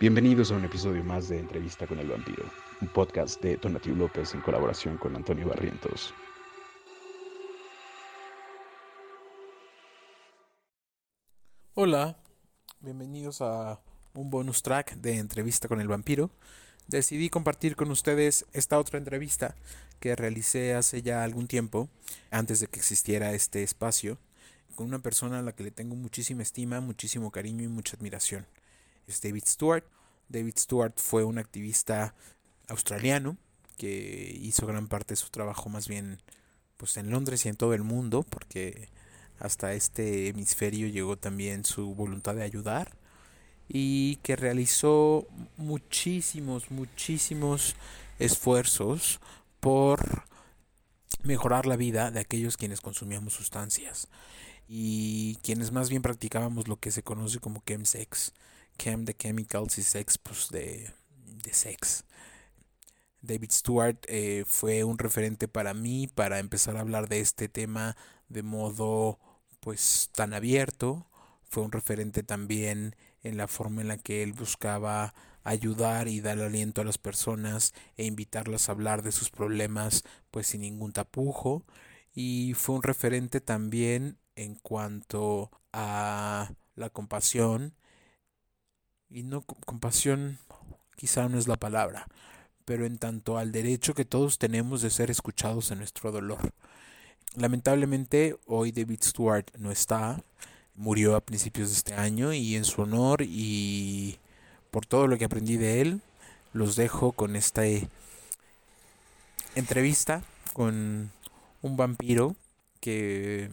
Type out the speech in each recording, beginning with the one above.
Bienvenidos a un episodio más de Entrevista con el Vampiro, un podcast de Donatiu López en colaboración con Antonio Barrientos. Hola, bienvenidos a un bonus track de Entrevista con el Vampiro. Decidí compartir con ustedes esta otra entrevista que realicé hace ya algún tiempo, antes de que existiera este espacio, con una persona a la que le tengo muchísima estima, muchísimo cariño y mucha admiración David Stewart. David Stewart fue un activista australiano que hizo gran parte de su trabajo más bien pues en Londres y en todo el mundo porque hasta este hemisferio llegó también su voluntad de ayudar y que realizó muchísimos muchísimos esfuerzos por mejorar la vida de aquellos quienes consumíamos sustancias y quienes más bien practicábamos lo que se conoce como chemsex Chem de Chemicals y Sex, pues de, de sex. David Stewart eh, fue un referente para mí para empezar a hablar de este tema de modo pues tan abierto. Fue un referente también en la forma en la que él buscaba ayudar y dar aliento a las personas e invitarlas a hablar de sus problemas pues sin ningún tapujo. Y fue un referente también en cuanto a la compasión y no compasión quizá no es la palabra, pero en tanto al derecho que todos tenemos de ser escuchados en nuestro dolor. Lamentablemente hoy David Stewart no está, murió a principios de este año y en su honor y por todo lo que aprendí de él, los dejo con esta entrevista con un vampiro que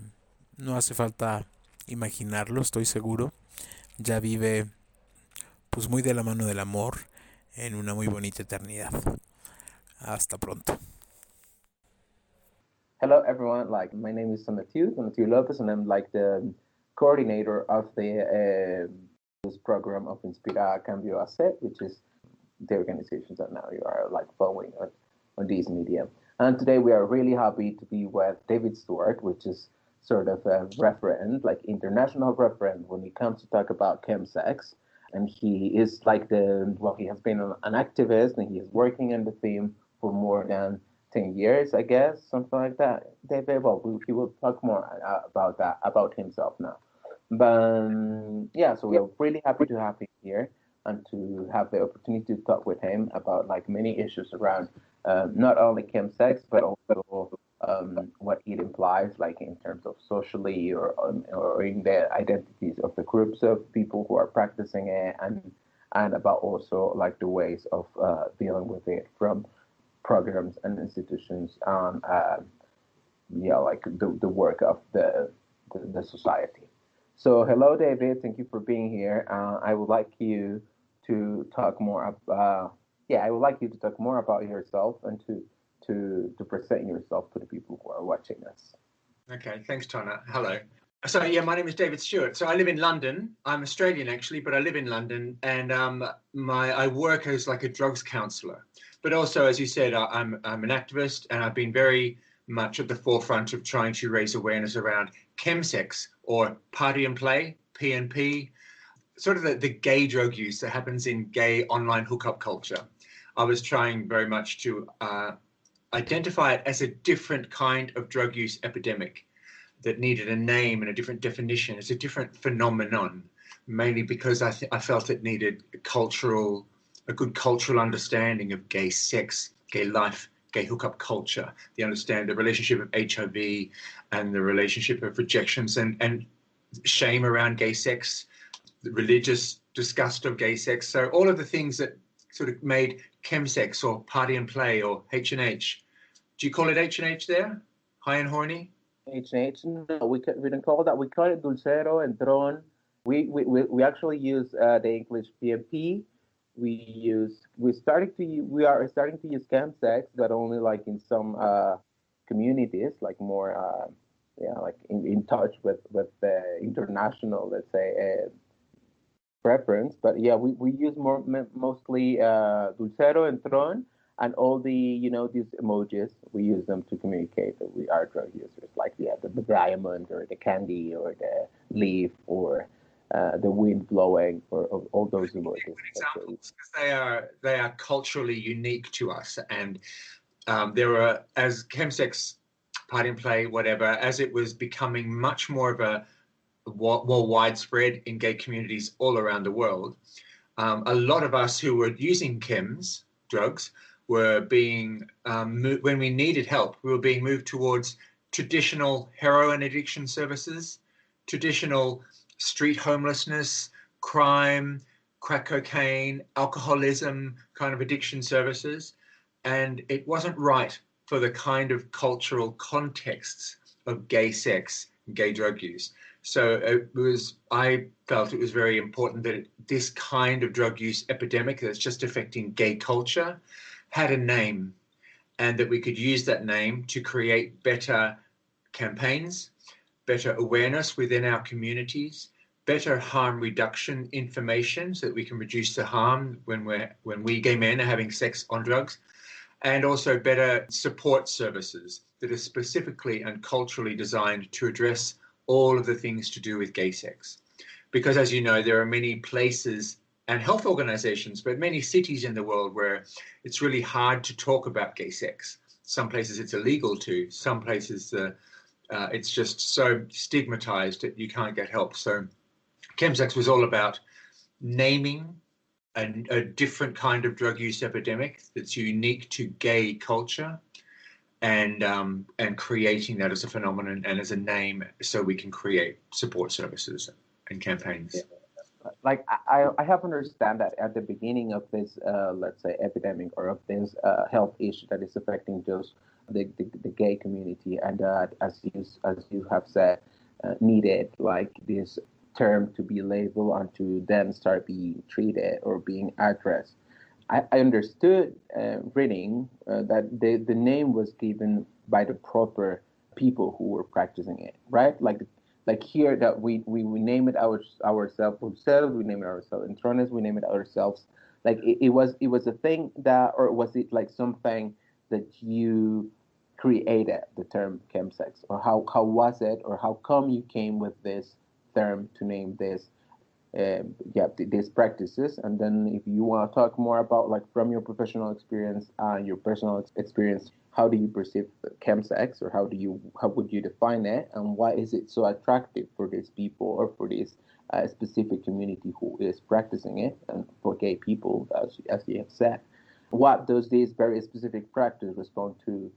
no hace falta imaginarlo, estoy seguro, ya vive pues muy de la mano del amor en una muy bonita eternidad. Hasta pronto. Hello everyone, like my name is Matthew, Matthew Lopez, and I'm like the coordinator of the uh, this program of Inspira Cambio Asset, which is the organization that now you are like following on, on these media. And today we are really happy to be with David Stuart, which is sort of a referent, like international referent when it comes to talk about chemsex and he is like the well he has been an activist and he is working in the theme for more than 10 years i guess something like that. David well he will talk more uh, about that about himself now. But um, yeah so we're really happy to have him here and to have the opportunity to talk with him about like many issues around uh, not only chemsex but also um, what it implies, like in terms of socially or um, or in the identities of the groups of people who are practicing it, and and about also like the ways of uh, dealing with it from programs and institutions on uh, yeah like the, the work of the, the, the society. So hello David, thank you for being here. Uh, I would like you to talk more about yeah I would like you to talk more about yourself and to to to present yourself to the people who are watching us. Okay, thanks, Tana. Hello. So yeah, my name is David Stuart. So I live in London. I'm Australian actually, but I live in London, and um, my I work as like a drugs counselor. But also, as you said, I, I'm I'm an activist, and I've been very much at the forefront of trying to raise awareness around chemsex or party and play (PNP), sort of the, the gay drug use that happens in gay online hookup culture. I was trying very much to uh, identify it as a different kind of drug use epidemic that needed a name and a different definition. It's a different phenomenon, mainly because I, th- I felt it needed a cultural, a good cultural understanding of gay sex, gay life, gay hookup culture, the understand the relationship of HIV and the relationship of rejections and, and shame around gay sex, the religious disgust of gay sex. So all of the things that sort of made chemsex or party and play or H and H. Do you call it H and H there? High and horny? H and H? No, we we don't call that. We call it dulcero and tron. We we, we we actually use uh, the English PNP. We use we starting to we are starting to use chemsex, but only like in some uh, communities, like more uh, yeah, like in, in touch with with the international, let's say, uh, preference. But yeah, we, we use more mostly uh, Dulcero and Tron and all the you know these emojis. We use them to communicate that we are drug users, like yeah, the, the diamond or the candy or the leaf or uh, the wind blowing, or, or all those emojis. Examples, because they are they are culturally unique to us, and um, there are as chemsex party and play, whatever, as it was becoming much more of a more widespread in gay communities all around the world. Um, a lot of us who were using chems drugs were being um, when we needed help, we were being moved towards traditional heroin addiction services, traditional street homelessness, crime, crack cocaine, alcoholism kind of addiction services. And it wasn't right for the kind of cultural contexts of gay sex, gay drug use. So it was, I felt it was very important that this kind of drug use epidemic that's just affecting gay culture had a name and that we could use that name to create better campaigns, better awareness within our communities, better harm reduction information so that we can reduce the harm when we're when we gay men are having sex on drugs, and also better support services that are specifically and culturally designed to address all of the things to do with gay sex. Because as you know, there are many places and health organizations, but many cities in the world where it's really hard to talk about gay sex. Some places it's illegal to, some places uh, uh, it's just so stigmatized that you can't get help. So chemsex was all about naming a, a, different kind of drug use epidemic that's unique to gay culture and um, and creating that as a phenomenon and as a name so we can create support services and campaigns. Yeah. Like I, I have understand that at the beginning of this, uh, let's say, epidemic or of this uh, health issue that is affecting just the, the, the gay community, and that, as you as you have said, uh, needed like this term to be labeled and to then start being treated or being addressed. I, I understood uh, reading uh, that the, the name was given by the proper people who were practicing it, right? Like like here that we, we, we name it our, ourselves ourselves, we name it ourselves in Trones, we name it ourselves. Like it, it was it was a thing that or was it like something that you created the term chemsex or how, how was it or how come you came with this term to name this uh, yeah these practices and then if you want to talk more about like from your professional experience and your personal experience how do you perceive chemsex or how do you how would you define it and why is it so attractive for these people or for this uh, specific community who is practicing it and for gay people as, as you have said what does this very specific practice respond to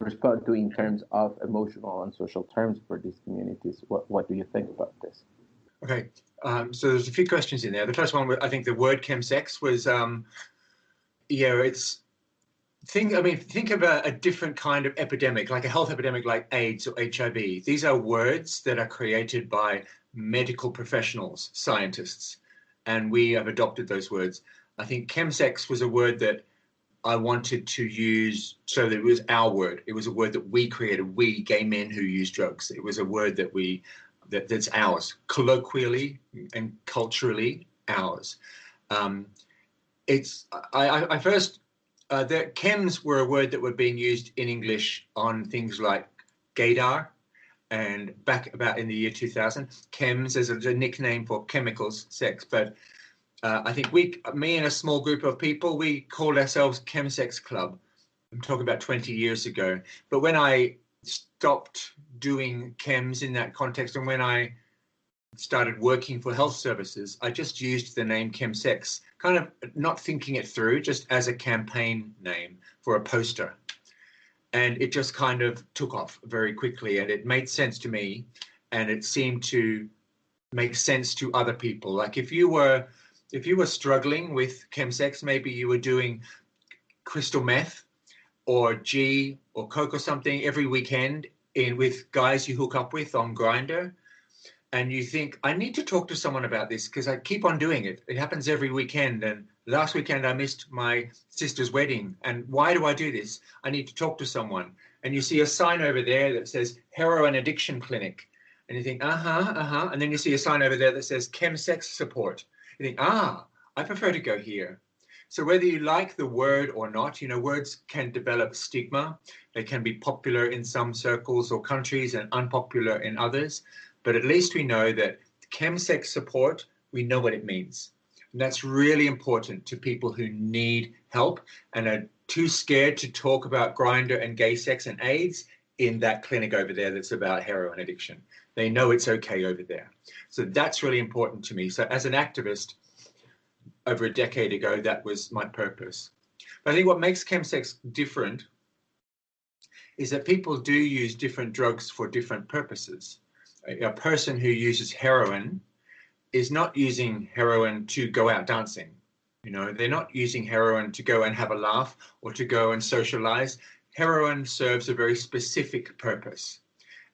respond to in terms of emotional and social terms for these communities. What, what do you think about this? Okay, um, so there's a few questions in there. The first one, I think the word chemsex was, um, yeah, it's think. I mean, think of a, a, different kind of epidemic, like a health epidemic, like AIDS or HIV. These are words that are created by medical professionals, scientists, and we have adopted those words. I think chemsex was a word that I wanted to use so that it was our word. It was a word that we created. We gay men who use drugs. It was a word that we that, that's ours, colloquially and culturally ours. Um, it's I, I first uh, the chems were a word that were being used in English on things like gaydar, and back about in the year 2000, chems is a, a nickname for chemicals, sex, but uh, I think we, me and a small group of people, we called ourselves Chemsex Club. I'm talking about 20 years ago. But when I stopped doing chems in that context and when I started working for health services, I just used the name Chemsex, kind of not thinking it through, just as a campaign name for a poster. And it just kind of took off very quickly and it made sense to me and it seemed to make sense to other people. Like if you were if you were struggling with chemsex, maybe you were doing crystal meth or G or coke or something every weekend in with guys you hook up with on Grindr, and you think I need to talk to someone about this because I keep on doing it. It happens every weekend, and last weekend I missed my sister's wedding. And why do I do this? I need to talk to someone. And you see a sign over there that says heroin addiction clinic, and you think uh huh uh huh, and then you see a sign over there that says chemsex support you think, ah, I prefer to go here. So whether you like the word or not, you know, words can develop stigma. They can be popular in some circles or countries and unpopular in others. But at least we know that chemsex support, we know what it means. And that's really important to people who need help and are too scared to talk about Grindr and gay sex and AIDS in that clinic over there that's about heroin addiction. They know it's okay over there. So that's really important to me. So as an activist, over a decade ago, that was my purpose. But I think what makes chemsex different is that people do use different drugs for different purposes. A, a person who uses heroin is not using heroin to go out dancing. You know, they're not using heroin to go and have a laugh or to go and socialize. Heroin serves a very specific purpose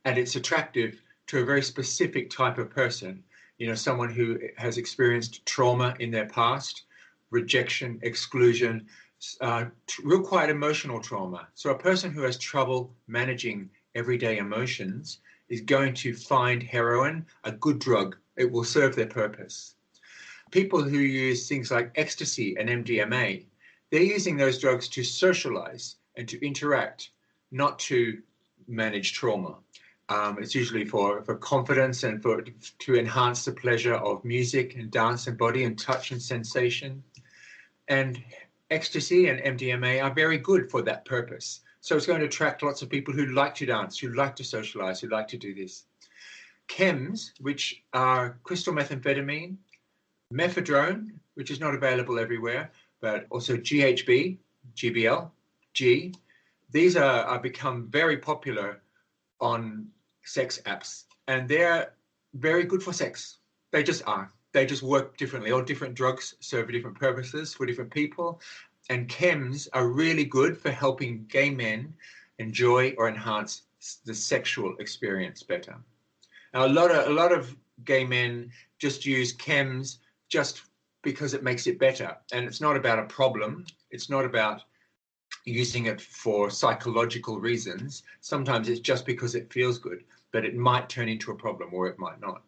and it's attractive to a very specific type of person. You know, someone who has experienced trauma in their past, rejection, exclusion, uh, real quite emotional trauma. So a person who has trouble managing everyday emotions is going to find heroin a good drug. It will serve their purpose. People who use things like ecstasy and MDMA, they're using those drugs to socialize and to interact, not to manage trauma. Um, it's usually for, for confidence and for to enhance the pleasure of music and dance and body and touch and sensation. And ecstasy and MDMA are very good for that purpose. So it's going to attract lots of people who like to dance, who like to socialize, who like to do this. Chems, which are crystal methamphetamine, mephedrone, which is not available everywhere, but also GHB, GBL, G. These are, are become very popular on sex apps, and they're very good for sex. They just are they just work differently. All different drugs serve different purposes for different people. And chems are really good for helping gay men enjoy or enhance the sexual experience better. Now, a lot of a lot of gay men just use chems just because it makes it better, and it's not about a problem. It's not about using it for psychological reasons. Sometimes it's just because it feels good, but it might turn into a problem or it might not.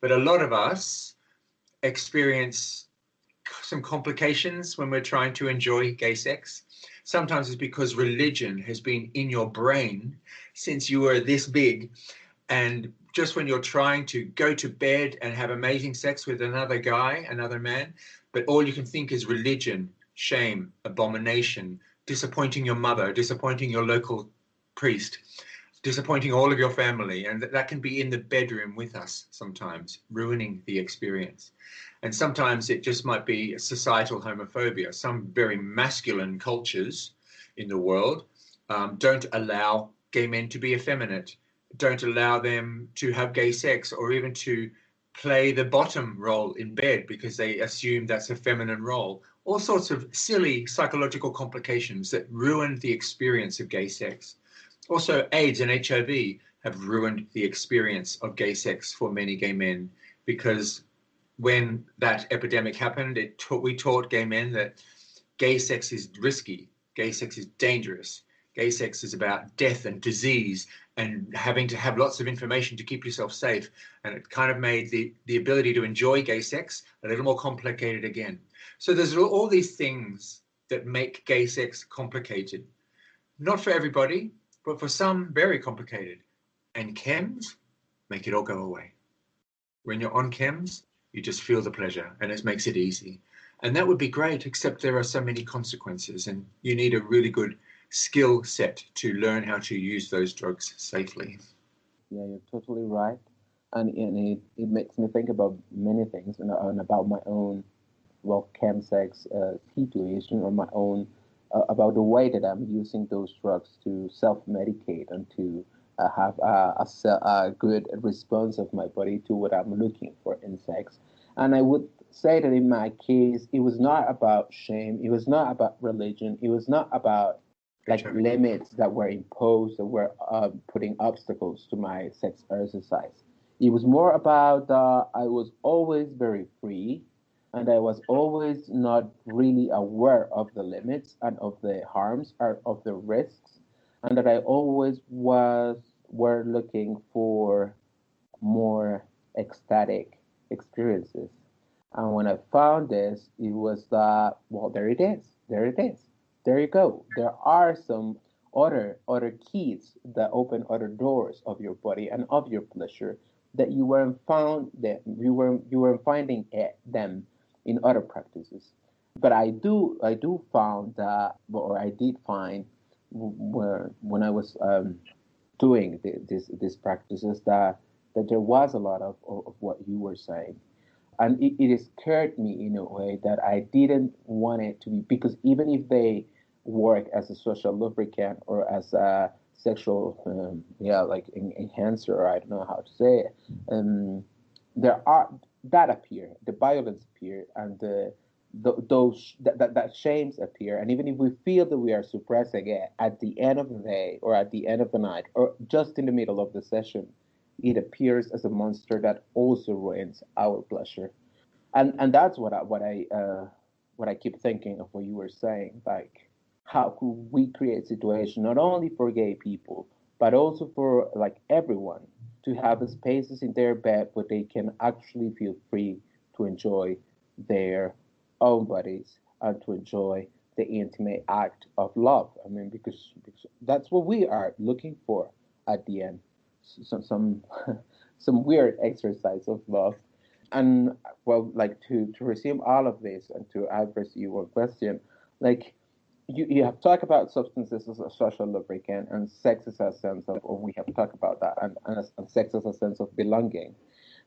But a lot of us experience some complications when we're trying to enjoy gay sex. Sometimes it's because religion has been in your brain since you were this big. And just when you're trying to go to bed and have amazing sex with another guy, another man, but all you can think is religion, shame, abomination, disappointing your mother, disappointing your local priest, disappointing all of your family. And that can be in the bedroom with us sometimes, ruining the experience. And sometimes it just might be societal homophobia. Some very masculine cultures in the world um, don't allow gay men to be effeminate, don't allow them to have gay sex or even to play the bottom role in bed because they assume that's a feminine role. All sorts of silly psychological complications that ruin the experience of gay sex. Also, AIDS and HIV have ruined the experience of gay sex for many gay men because when that epidemic happened, it taught, we taught gay men that gay sex is risky, gay sex is dangerous, gay sex is about death and disease and having to have lots of information to keep yourself safe. And it kind of made the, the ability to enjoy gay sex a little more complicated again. So there's all these things that make gay sex complicated. Not for everybody, but for some, very complicated. And chems make it all go away. When you're on chems, you just feel the pleasure and it makes it easy. And that would be great, except there are so many consequences, and you need a really good skill set to learn how to use those drugs safely. Yeah, you're totally right. And, it, it makes me think about many things and, and about my own, well, chemsex uh, situation or my own, uh, about the way that I'm using those drugs to self medicate and to uh, have a, a, a, good response of my body to what I'm looking for in sex. And I would say that in my case, it was not about shame. It was not about religion. It was not about like sure. limits that were imposed or were uh, putting obstacles to my sex exercise. It was more about uh, I was always very free and I was always not really aware of the limits and of the harms or of the risks and that I always was were looking for more ecstatic experiences. And when I found this, it was that well, there it is, there it is, there you go. There are some other other keys that open other doors of your body and of your pleasure that you weren't found that you weren't you weren't finding it, them in other practices. But I do I do found that or I did find where when I was um, doing the, this these practices that that there was a lot of, of, what you were saying and it, it scared me in a way that I didn't want it to be because even if they work as a social lubricant or as a sexual um, yeah like enhancer I don't know how to say it um, there are that appear the violence appear and the, the those that, that, that shames appear and even if we feel that we are suppressing it at the end of the day or at the end of the night or just in the middle of the session it appears as a monster that also ruins our pleasure. And and that's what I what I uh, what I keep thinking of what you were saying, like how could we create situation not only for gay people, but also for like everyone to have spaces in their bed where they can actually feel free to enjoy their own bodies and to enjoy the intimate act of love. I mean, because, because that's what we are looking for at the end some some some weird exercise of love. And well, like to to resume all of this and to address your question, like you, you have talked about substances as a social lubricant and sex as a sense of, or we have talked about that, and, and, and sex as a sense of belonging.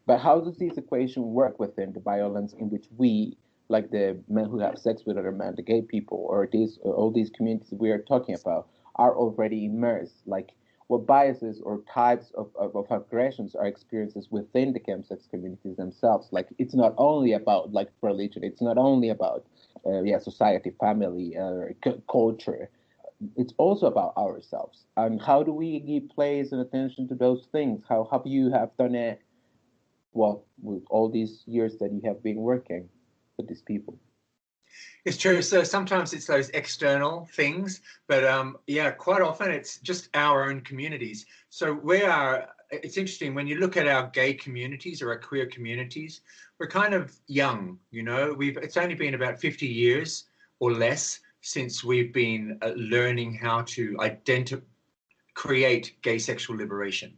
But how does this equation work within the violence in which we, like the men who have sex with other men, the gay people, or these all these communities we are talking about, are already immersed? Like what biases or types of, of, of, aggressions are experiences within the chemsex communities themselves. Like it's not only about like religion, it's not only about uh, yeah society, family, uh, c- culture. It's also about ourselves. And how do we give place and attention to those things? How have you have done it? Well, with all these years that you have been working with these people. It's true. So sometimes it's those external things, but um, yeah, quite often it's just our own communities. So we are. It's interesting when you look at our gay communities or our queer communities. We're kind of young, you know. We've it's only been about fifty years or less since we've been uh, learning how to identify, create gay sexual liberation.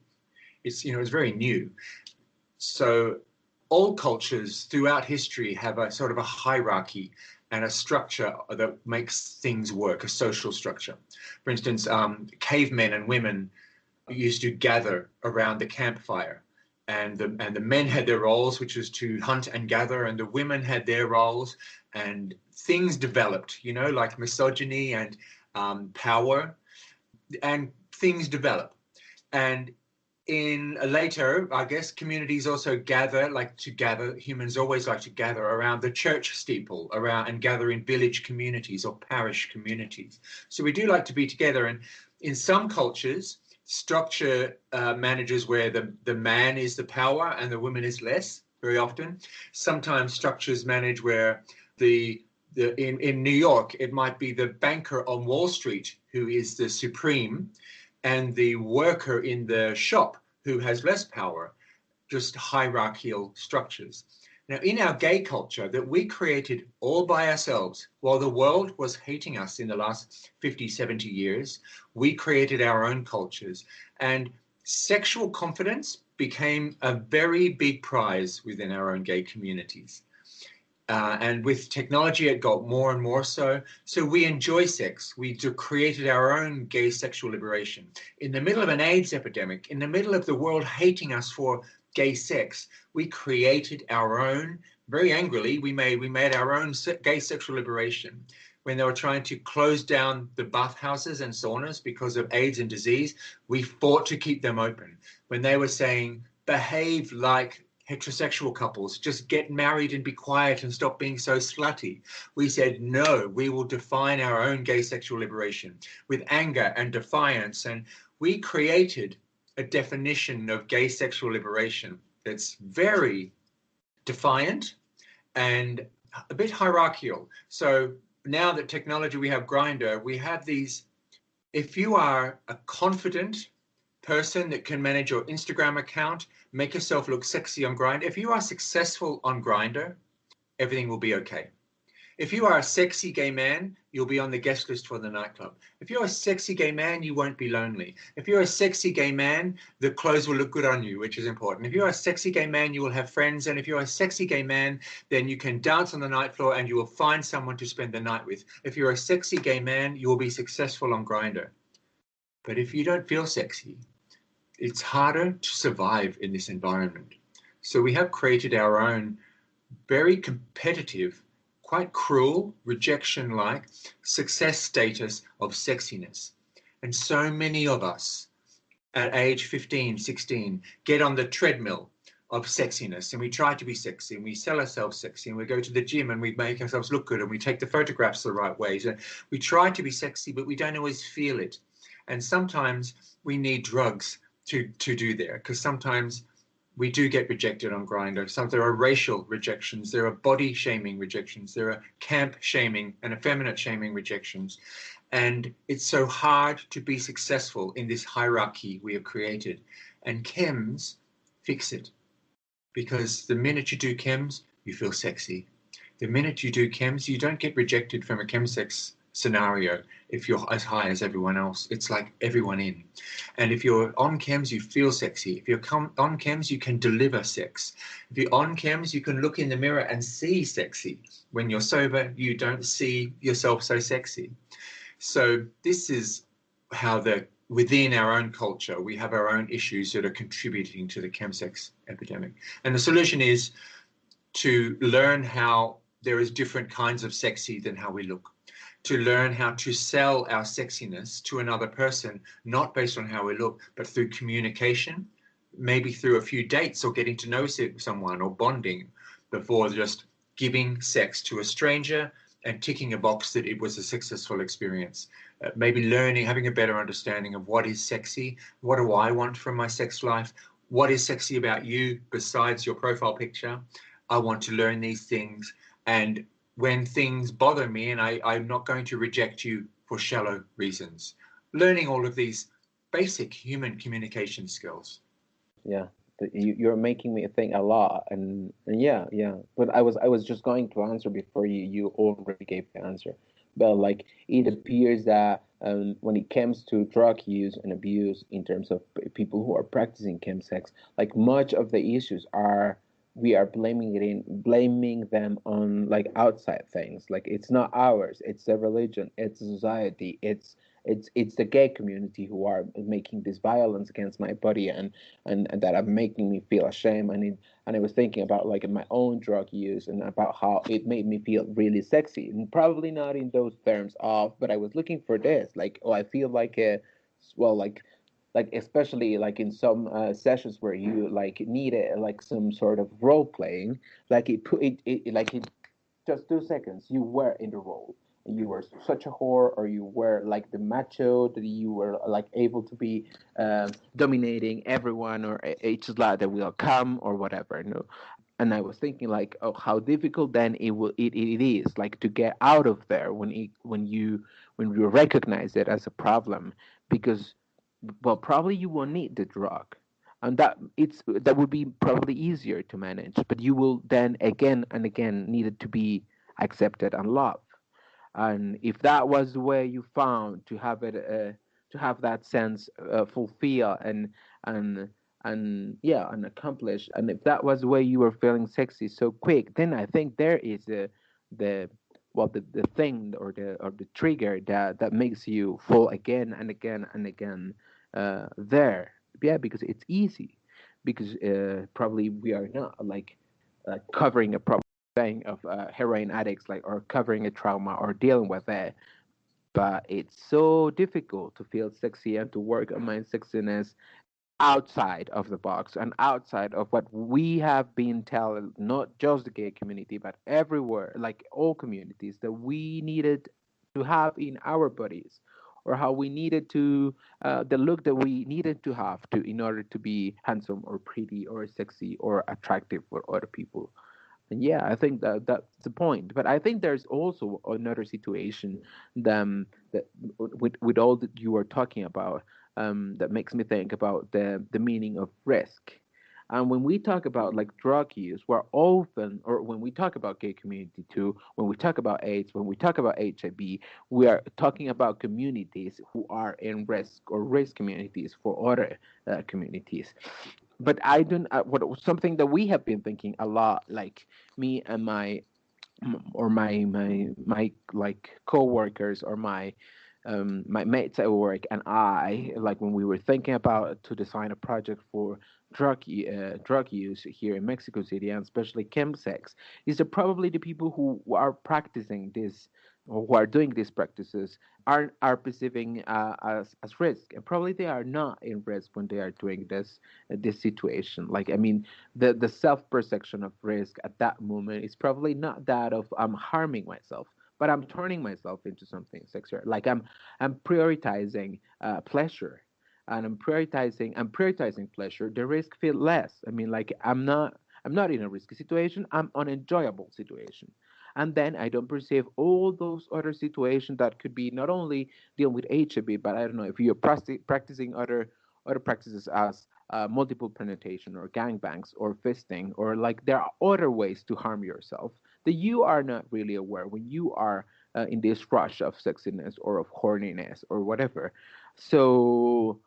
It's you know it's very new. So all cultures throughout history have a sort of a hierarchy and a structure that makes things work, a social structure. For instance, um, cavemen and women used to gather around the campfire. And the, and the men had their roles, which was to hunt and gather, and the women had their roles, and things developed, you know, like misogyny and um, power, and things develop. And in later, I guess, communities also gather, like to gather, humans always like to gather around the church steeple, around and gather in village communities or parish communities. So we do like to be together. And in some cultures, structure uh, manages where the, the man is the power and the woman is less, very often. Sometimes structures manage where the the, in, in New York, it might be the banker on Wall Street who is the supreme, and the worker in the shop who has less power, just hierarchical structures. Now, in our gay culture that we created all by ourselves, while the world was hating us in the last 50, 70 years, we created our own cultures. And sexual confidence became a very big prize within our own gay communities. Uh, and with technology, it got more and more so. So we enjoy sex. We created our own gay sexual liberation. In the middle of an AIDS epidemic, in the middle of the world hating us for gay sex, we created our own, very angrily, we made, we made our own gay sexual liberation. When they were trying to close down the bathhouses and saunas because of AIDS and disease, we fought to keep them open. When they were saying, behave like heterosexual couples just get married and be quiet and stop being so slutty. We said, no, we will define our own gay sexual liberation with anger and defiance. And we created a definition of gay sexual liberation that's very defiant and a bit hierarchical. So now that technology, we have Grindr, we have these. If you are a confident person that can manage your Instagram account make yourself look sexy on Grindr. If you are successful on Grindr, everything will be okay. If you are a sexy gay man, you'll be on the guest list for the nightclub. If you're a sexy gay man, you won't be lonely. If you're a sexy gay man, the clothes will look good on you, which is important. If you're a sexy gay man, you will have friends. And if you're a sexy gay man, then you can dance on the night floor and you will find someone to spend the night with. If you're a sexy gay man, you will be successful on Grindr. But if you don't feel sexy, it's harder to survive in this environment. So we have created our own very competitive quite cruel, rejection like success status of sexiness. And so many of us at age 15, 16 get on the treadmill of sexiness and we try to be sexy and we sell ourselves sexy and we go to the gym and we make ourselves look good and we take the photographs the right ways and we try to be sexy but we don't always feel it and sometimes we need drugs to to do there because sometimes we do get rejected on Grindr. Some there are racial rejections, there are body shaming rejections, there are camp shaming and effeminate shaming rejections. And it's so hard to be successful in this hierarchy we have created. And chems fix it. Because the minute you do chems, you feel sexy. The minute you do chems, you don't get rejected from a chemsex scenario if you're as high as everyone else. It's like everyone in. And if you're on chems, you feel sexy. If you're on chems, you can deliver sex. If you're on chems, you can look in the mirror and see sexy. When you're sober, you don't see yourself so sexy. So this is how the within our own culture we have our own issues that are contributing to the chemsex epidemic. And the solution is to learn how there is different kinds of sexy than how we look to learn how to sell our sexiness to another person, not based on how we look, but through communication, maybe through a few dates or getting to know someone or bonding before just giving sex to a stranger and ticking a box that it was a successful experience. Uh, maybe learning, having a better understanding of what is sexy, what do I want from my sex life, what is sexy about you besides your profile picture. I want to learn these things and when things bother me and I, I'm not going to reject you for shallow reasons. Learning all of these basic human communication skills. Yeah, you're making me think a lot, and, and yeah, yeah. But I was I was just going to answer before you you already gave the answer. But like it appears that um, when it comes to drug use and abuse in terms of people who are practicing chemsex, like much of the issues are we are blaming it in blaming them on like outside things. Like it's not ours it's the religion it's society it's it's it's the gay community who are making this violence against my body and and, and that are making me feel ashamed. And it, and I was thinking about like my own drug use and about how it made me feel really sexy. And probably not in those terms of but I was looking for this like oh I feel like a well like like especially like in some uh, sessions where you like need it like some sort of role playing like it put it, it like in just two seconds you were in the role. And you were such a whore or you were like the macho that you were like able to be uh, dominating everyone or each lad that will come or whatever no and i was thinking like oh how difficult then it will it, it is like to get out of there when it when you when you recognize it as a problem. Because well probably you won't need the drug and that it's that would be probably easier to manage but you will then again and again need it to be accepted and loved. And if that was the way you found to have it uh, to have that sense uh, fulfill and and and yeah and accomplish and if that was the way you were feeling sexy so quick then i think there is a, the well the, the thing or the or the trigger that that makes you fall again and again and again uh, there. Yeah, because it's easy. Because uh, probably we are not like uh, covering a problem thing of uh, heroin addicts, like or covering a trauma or dealing with it. But it's so difficult to feel sexy and to work on my sexiness outside of the box and outside of what we have been telling not just the gay community but everywhere like all communities that we needed to have in our bodies or how we needed to uh, the look that we needed to have to in order to be handsome or pretty or sexy or attractive for other people. And yeah i think that that's the point. But i think there's also another situation that, that with, with all that you are talking about um, that makes me think about the, the meaning of risk And when we talk about like drug use, we're often, or when we talk about gay community too, when we talk about AIDS, when we talk about HIV, we are talking about communities who are in risk or risk communities for other uh, communities. But I don't. Uh, what something that we have been thinking a lot, like me and my or my my my like co-workers or my um, my mates at work and I, like when we were thinking about to design a project for drug uh, drug use here in Mexico City and especially chemsex, is that probably the people who are practicing this or who are doing these practices are are perceiving uh, as as risk, and probably they are not in risk when they are doing this uh, this situation. Like I mean, the the self perception of risk at that moment is probably not that of I'm harming myself, but I'm turning myself into something sexual. Like I'm I'm prioritizing uh, pleasure, and I'm prioritizing I'm prioritizing pleasure. The risk feel less. I mean, like I'm not I'm not in a risky situation. I'm an enjoyable situation. And then I don't perceive all those other situations that could be not only dealing with HIV, but I don't know if you're practicing other other practices as uh, multiple penetration or gangbangs or fisting or like there are other ways to harm yourself that you are not really aware when you are uh, in this rush of sexiness or of horniness or whatever. So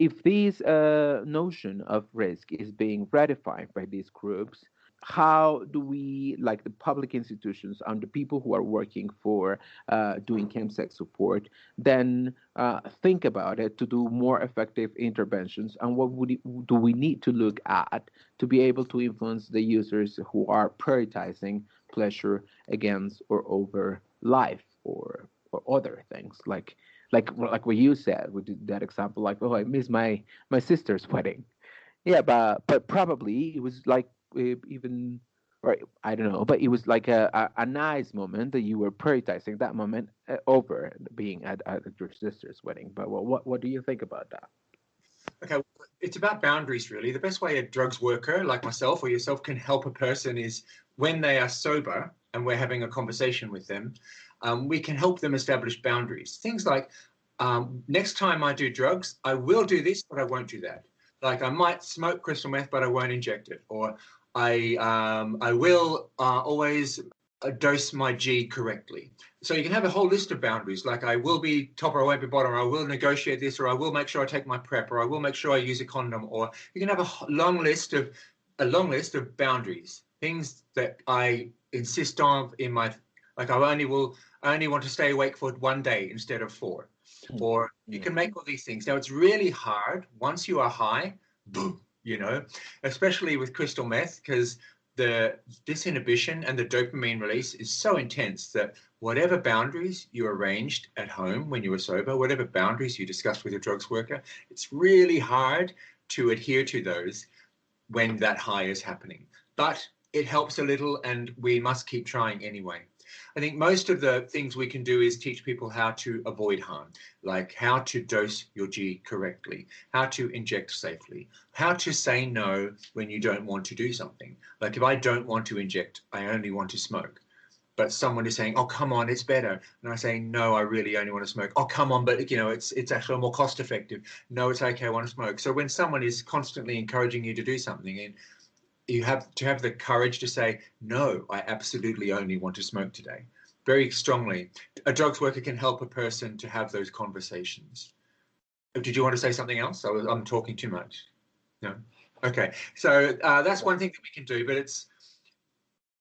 if this uh, notion of risk is being ratified by these groups, how do we, like the public institutions and the people who are working for uh, doing chemsex support, then uh, think about it to do more effective interventions? And what would it, do we need to look at to be able to influence the users who are prioritizing pleasure against or over life or or other things like like like what you said with that example like oh i miss my my sister's wedding yeah but but probably it was like even or I don't know, but it was like a, a, a, nice moment that you were prioritizing that moment uh, over being at, at your sister's wedding. But well, what what do you think about that? Okay, it's about boundaries really. The best way a drugs worker like myself or yourself can help a person is when they are sober and we're having a conversation with them, um, we can help them establish boundaries. Things like um, next time I do drugs, I will do this, but I won't do that. Like I might smoke crystal meth, but I won't inject it. Or I um, I will uh, always uh, dose my G correctly. So you can have a whole list of boundaries, like I will be top or I won't be bottom, or I will negotiate this, or I will make sure I take my PrEP, or I will make sure I use a condom, or you can have a long list of a long list of boundaries, things that I insist on in my like I only will I only want to stay awake for one day instead of four. Hmm. Or you can make all these things. Now it's really hard once you are high, boom, you know, especially with crystal meth, because the disinhibition and the dopamine release is so intense that whatever boundaries you arranged at home when you were sober, whatever boundaries you discussed with your drugs worker, it's really hard to adhere to those when that high is happening. But it helps a little, and we must keep trying anyway. I think most of the things we can do is teach people how to avoid harm, like how to dose your G correctly, how to inject safely, how to say no when you don't want to do something. Like if I don't want to inject, I only want to smoke. But someone is saying, "Oh, come on, it's better," and I say, "No, I really only want to smoke." "Oh, come on, but you know, it's it's actually more cost effective." "No, it's okay, I want to smoke." So when someone is constantly encouraging you to do something, and you have to have the courage to say, no, I absolutely only want to smoke today. Very strongly. A drugs worker can help a person to have those conversations. Did you want to say something else? I am talking too much. No? Okay. So uh, that's one thing that we can do, but it's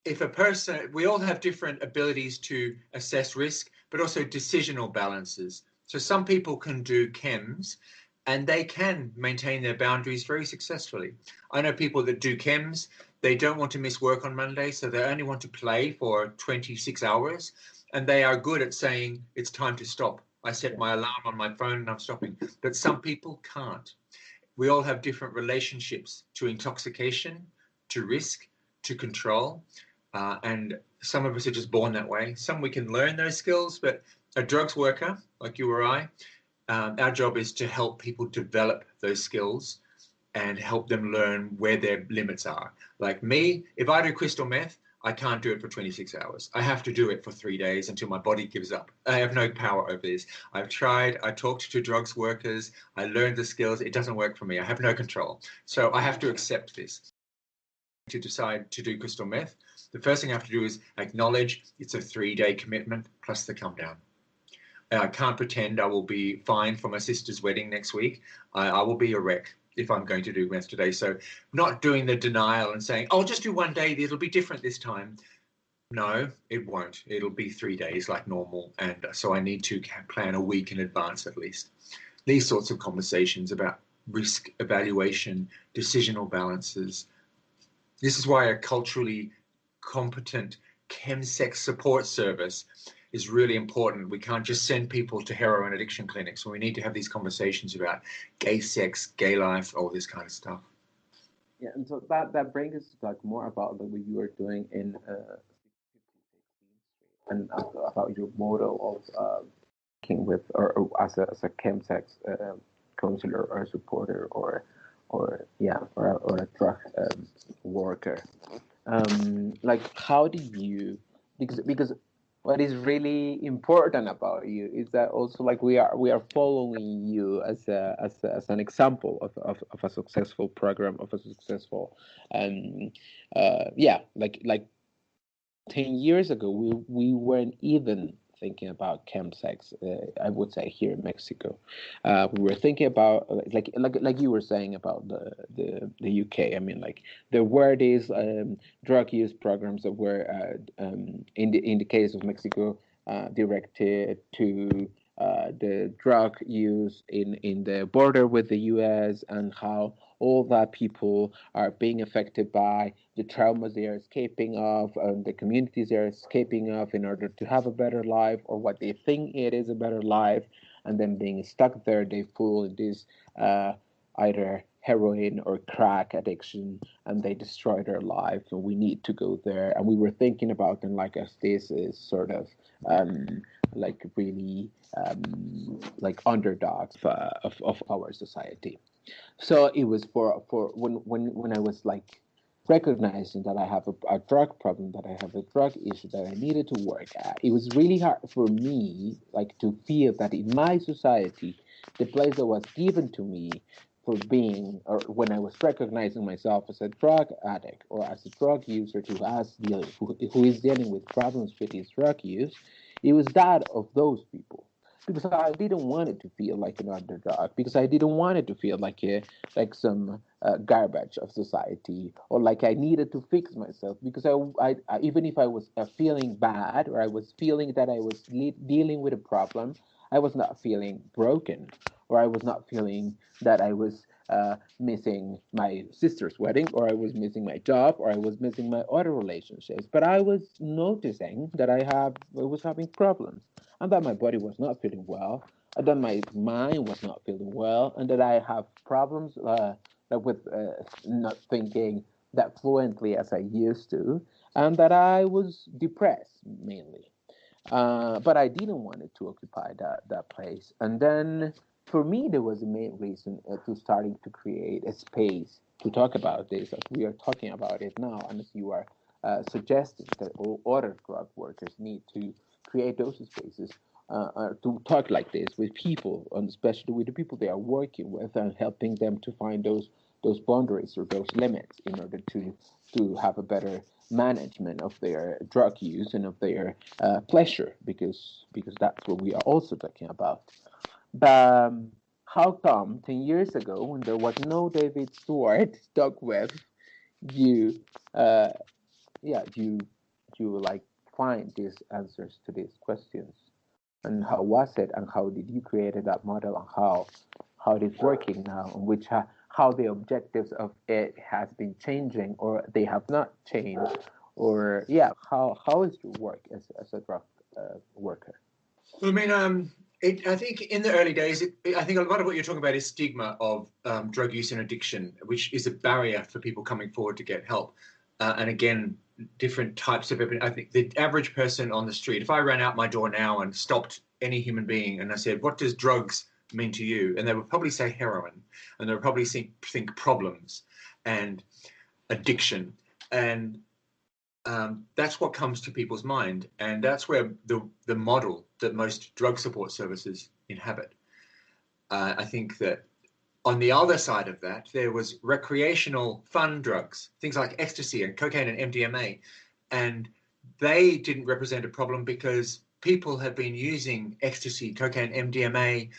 if a person, we all have different abilities to assess risk, but also decisional balances. So some people can do chems and they can maintain their boundaries very successfully. I know people that do chems, they don't want to miss work on Monday, so they only want to play for 26 hours, and they are good at saying it's time to stop. I set my alarm on my phone and I'm stopping. But some people can't. We all have different relationships to intoxication, to risk, to control. Uh, and some of us are just born that way. Some we can learn those skills, but a drugs worker like you or I, um, our job is to help people develop those skills and help them learn where their limits are. Like me, if I do crystal meth, I can't do it for 26 hours. I have to do it for three days until my body gives up. I have no power over this. I've tried, I talked to drugs workers, I learned the skills. It doesn't work for me. I have no control. So I have to accept this. To decide to do crystal meth, the first thing I have to do is acknowledge it's a three day commitment plus the come down. I can't pretend I will be fine for my sister's wedding next week. I, I will be a wreck if I'm going to do meth today. So not doing the denial and saying, I'll just do one day, it'll be different this time. No, it won't. It'll be three days like normal. And so I need to plan a week in advance at least. These sorts of conversations about risk evaluation, decisional balances. This is why a culturally competent chemsex support service is really important. We can't just send people to heroin addiction clinics. We need to have these conversations about gay sex, gay life, all this kind of stuff. Yeah, and so that that brings us to talk more about the, what you were doing in uh, and about your model of uh, working with or, or, as a as a chemsex uh, counselor or supporter or or yeah or a, or a drug um, worker. Um, like how do you because because what is really important about you is that also like we are we are following you as a as, a, as an example of, of, of a successful program of a successful um uh yeah like like 10 years ago we we weren't even thinking about chemsex. Uh, I would say here in Mexico, uh, we were thinking about like like like you were saying about the the, the UK. I mean, like there were these um, drug use programs that were uh, um, in the in the case of Mexico uh, directed to uh, the drug use in, in the border with the US and how all that people are being affected by the traumas they are escaping of and the communities they are escaping of in order to have a better life or what they think it is a better life and then being stuck there they fall in this uh, either heroin or crack addiction and they destroy their life and we need to go there and we were thinking about them like as this is sort of um, like really um, like underdogs uh, of, of our society. So it was for for when when when I was like recognizing that I have a, a, drug problem, that I have a drug issue that I needed to work at. It was really hard for me, like to feel that in my society, the place that was given to me for being, or when I was recognizing myself as a drug addict or as a drug user who has dealing, who, who is dealing with problems with his drug use, it was that of those people because I didn't want it to feel like an underdog because I didn't want it to feel like a like some uh, garbage of society or like I needed to fix myself because I, I, I even if I was uh, feeling bad or I was feeling that I was le- dealing with a problem I was not feeling broken or I was not feeling that I was uh, missing my sister's wedding, or I was missing my job, or I was missing my other relationships. But I was noticing that I have I was having problems, and that my body was not feeling well, and that my mind was not feeling well, and that I have problems uh, with uh, not thinking that fluently as I used to, and that I was depressed mainly. Uh, but I didn't want it to occupy that that place, and then for me, there was a main reason uh, to starting to create a space to talk about this, as we are talking about it now, and as you are uh, suggesting that all other drug workers need to create those spaces uh, uh, to talk like this with people, and especially with the people they are working with, and helping them to find those those boundaries or those limits in order to to have a better management of their drug use and of their uh, pleasure, because because that's what we are also talking about. But um, how come 10 years ago, when there was no David Stuart stuck with, you, uh, yeah, you, you like find these answers to these questions? And how was it, and how did you create that model, and how, how it is working now, and which ha- how the objectives of it has been changing, or they have not changed, or yeah, how how is your work as as a drug uh, worker? I mean, um, it, I think in the early days, it, I think a lot of what you're talking about is stigma of um, drug use and addiction, which is a barrier for people coming forward to get help. Uh, and again, different types of I think the average person on the street, if I ran out my door now and stopped any human being and I said, "What does drugs mean to you?" and they would probably say heroin, and they would probably think, think problems and addiction. And um, that's what comes to people's mind, and that's where the the model that most drug support services inhabit. Uh, I think that on the other side of that, there was recreational fun drugs, things like ecstasy and cocaine and MDMA, and they didn't represent a problem because people have been using ecstasy, cocaine, MDMA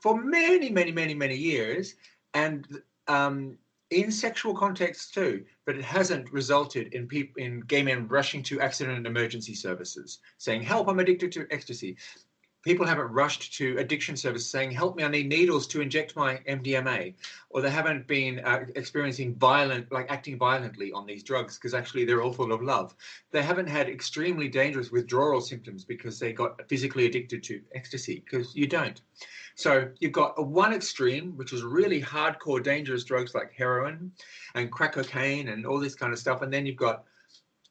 for many, many, many, many years, and um, in sexual contexts too. But it hasn't resulted in people in gay men rushing to accident and emergency services saying, "Help! I'm addicted to ecstasy." People haven't rushed to addiction services saying, "Help me! I need needles to inject my MDMA," or they haven't been uh, experiencing violent, like acting violently on these drugs because actually they're all full of love. They haven't had extremely dangerous withdrawal symptoms because they got physically addicted to ecstasy because you don't. So you've got a one extreme, which is really hardcore, dangerous drugs like heroin and crack cocaine and all this kind of stuff, and then you've got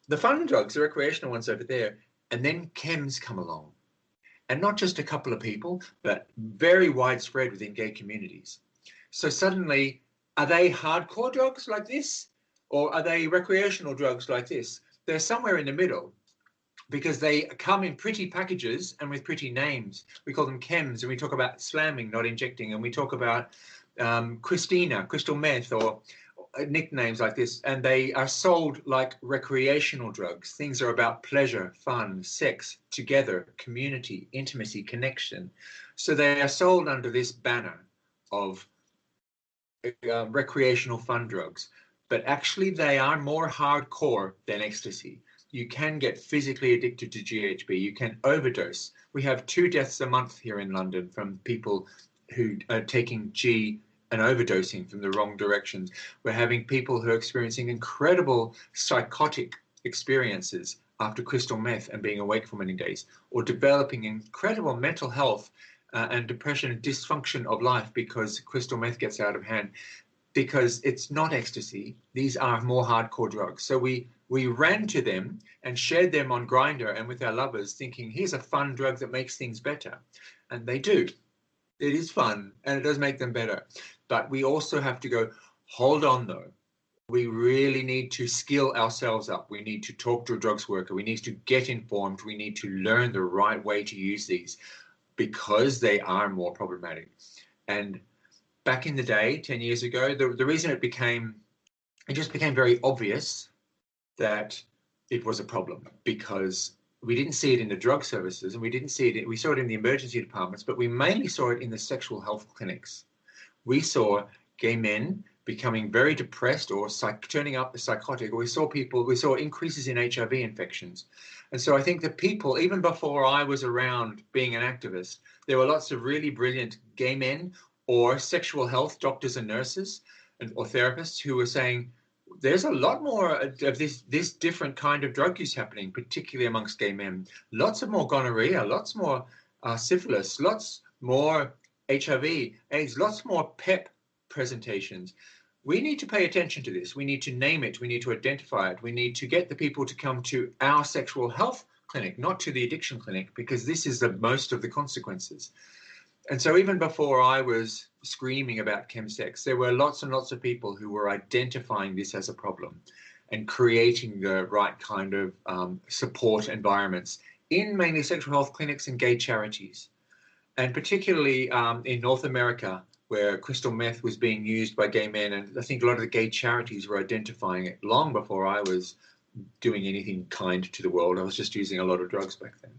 the fun drugs, the recreational ones over there, and then chems come along, and not just a couple of people, but very widespread within gay communities. So suddenly, are they hardcore drugs like this, or are they recreational drugs like this? They're somewhere in the middle because they come in pretty packages and with pretty names. We call them chems, and we talk about slamming, not injecting, and we talk about um, Christina, crystal meth, or nicknames like this, and they are sold like recreational drugs. Things are about pleasure, fun, sex, together, community, intimacy, connection. So they are sold under this banner of uh, recreational fun drugs, but actually they are more hardcore than ecstasy you can get physically addicted to GHB. You can overdose. We have two deaths a month here in London from people who are taking G and overdosing from the wrong directions. We're having people who are experiencing incredible psychotic experiences after crystal meth and being awake for many days, or developing incredible mental health uh, and depression and dysfunction of life because crystal meth gets out of hand. Because it's not ecstasy, these are more hardcore drugs. So we we ran to them and shared them on Grindr and with our lovers, thinking, here's a fun drug that makes things better. And they do. It is fun and it does make them better. But we also have to go, hold on though. We really need to skill ourselves up. We need to talk to a drugs worker. We need to get informed. We need to learn the right way to use these because they are more problematic. And back in the day, 10 years ago, the, the reason it became, it just became very obvious that it was a problem because we didn't see it in the drug services and we didn't see it, we saw it in the emergency departments, but we mainly saw it in the sexual health clinics. We saw gay men becoming very depressed or psych- turning up the psychotic. We saw people, we saw increases in HIV infections. And so I think that people, even before I was around being an activist, there were lots of really brilliant gay men or sexual health doctors and nurses and, or therapists who were saying, there's a lot more of this this different kind of drug use happening, particularly amongst gay men. Lots of more gonorrhea, lots more uh, syphilis, lots more HIV, AIDS, lots more PEP presentations. We need to pay attention to this. We need to name it. We need to identify it. We need to get the people to come to our sexual health clinic, not to the addiction clinic, because this is the most of the consequences. And so even before I was screaming about chemsex, there were lots and lots of people who were identifying this as a problem and creating the right kind of um, support environments in mainly sexual health clinics and gay charities. And particularly um, in North America, where crystal meth was being used by gay men. And I think a lot of the gay charities were identifying it long before I was doing anything kind to the world. I was just using a lot of drugs back then.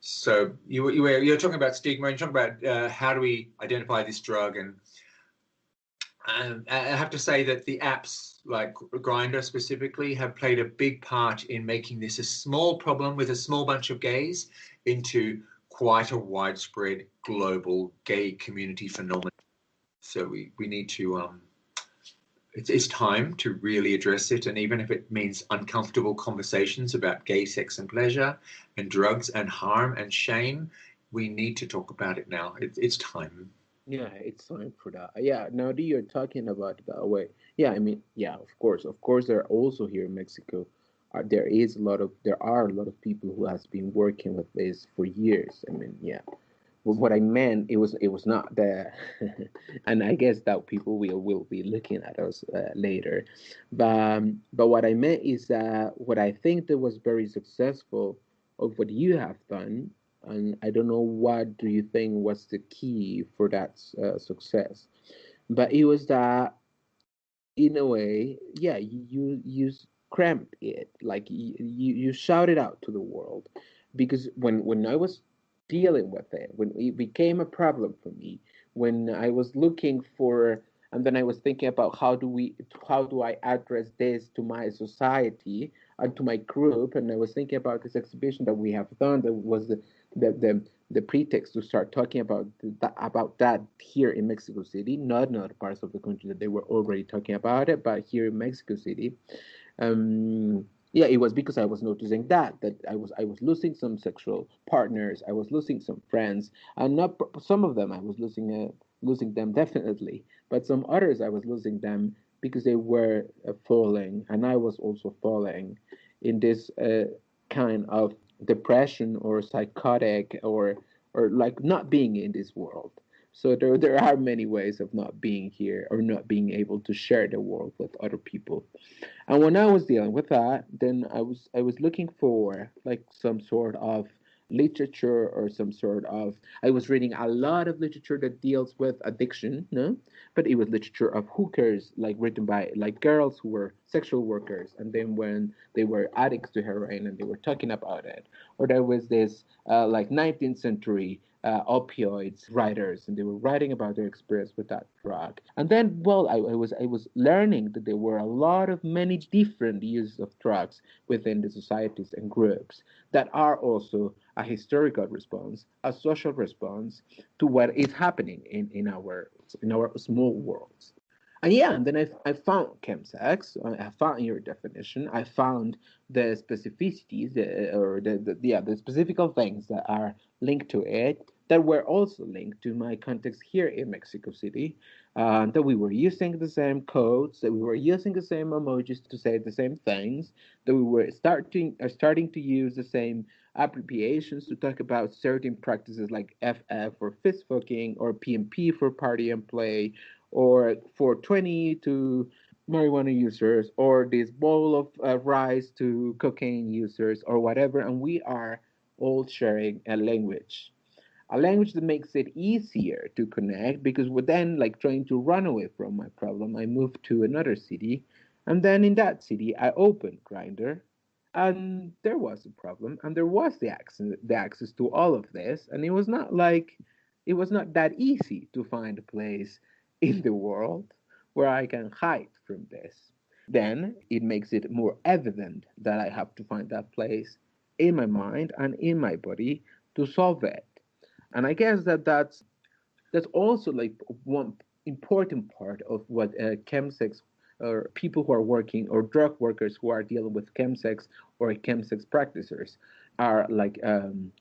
So you, you were you're talking about stigma. and You're talking about uh, how do we identify this drug, and um, I have to say that the apps like Grindr specifically have played a big part in making this a small problem with a small bunch of gays into quite a widespread global gay community phenomenon. So we we need to um, it's, it's time to really address it. And even if it means uncomfortable conversations about gay sex and pleasure and drugs and harm and shame, we need to talk about it now. It, it's time. Yeah, it's time for that. Yeah, now that you're talking about that way, yeah, I mean, yeah, of course, of course, there are also here in Mexico, there is a lot of, there are a lot of people who has been working with this for years. I mean, yeah, But what I meant it was it was not there, and I guess that people will will be looking at us uh, later, but um, but what I meant is that what I think that was very successful of what you have done, and I don't know what do you think was the key for that uh, success, but it was that in a way, yeah, you you cramped it like you you shout it out to the world because when when I was dealing with it, when it became a problem for me, when I was looking for, and then I was thinking about how do we, how do I address this to my society and to my group, and I was thinking about this exhibition that we have done that was the the the, the pretext to start talking about that about that here in Mexico City, not in other parts of the country that they were already talking about it, but here in Mexico City. Um, yeah it was because i was noticing that that i was i was losing some sexual partners i was losing some friends and not some of them i was losing uh, losing them definitely but some others i was losing them because they were uh, falling and i was also falling in this uh, kind of depression or psychotic or or like not being in this world so there, there are many ways of not being here or not being able to share the world with other people. And when I was dealing with that, then I was I was looking for like some sort of literature or some sort of I was reading a lot of literature that deals with addiction, no? But it was literature of hookers, like written by like girls who were sexual workers, and then when they were addicts to heroin and they were talking about it, or there was this uh, like 19th century uh, opioids writers, and they were writing about their experience with that drug. And then, well, I, I, was I was learning that there were a lot of many different uses of drugs within the societies and groups that are also a historical response, a social response to what is happening in, in our in our small worlds. And yeah, and then I, I found chemsex. I found your definition. I found the specificities, the, or the, the yeah, the specific things that are linked to it that were also linked to my context here in Mexico City. Uh, that we were using the same codes, that we were using the same emojis to say the same things, that we were starting uh, starting to use the same abbreviations to talk about certain practices like FF for fist fucking or PNP for party and play or 420 to marijuana users or this bowl of uh, rice to cocaine users or whatever and we are all sharing a language a language that makes it easier to connect because we're then like trying to run away from my problem i move to another city and then in that city i opened Grindr, and there was a problem and there was the access the access to all of this and it was not like it was not that easy to find a place in the world where I can hide from this, then it makes it more evident that I have to find that place in my mind and in my body to solve it. And I guess that that's that's also like one important part of what uh, chemsex or people who are working or drug workers who are dealing with chemsex or chemsex practitioners are like um,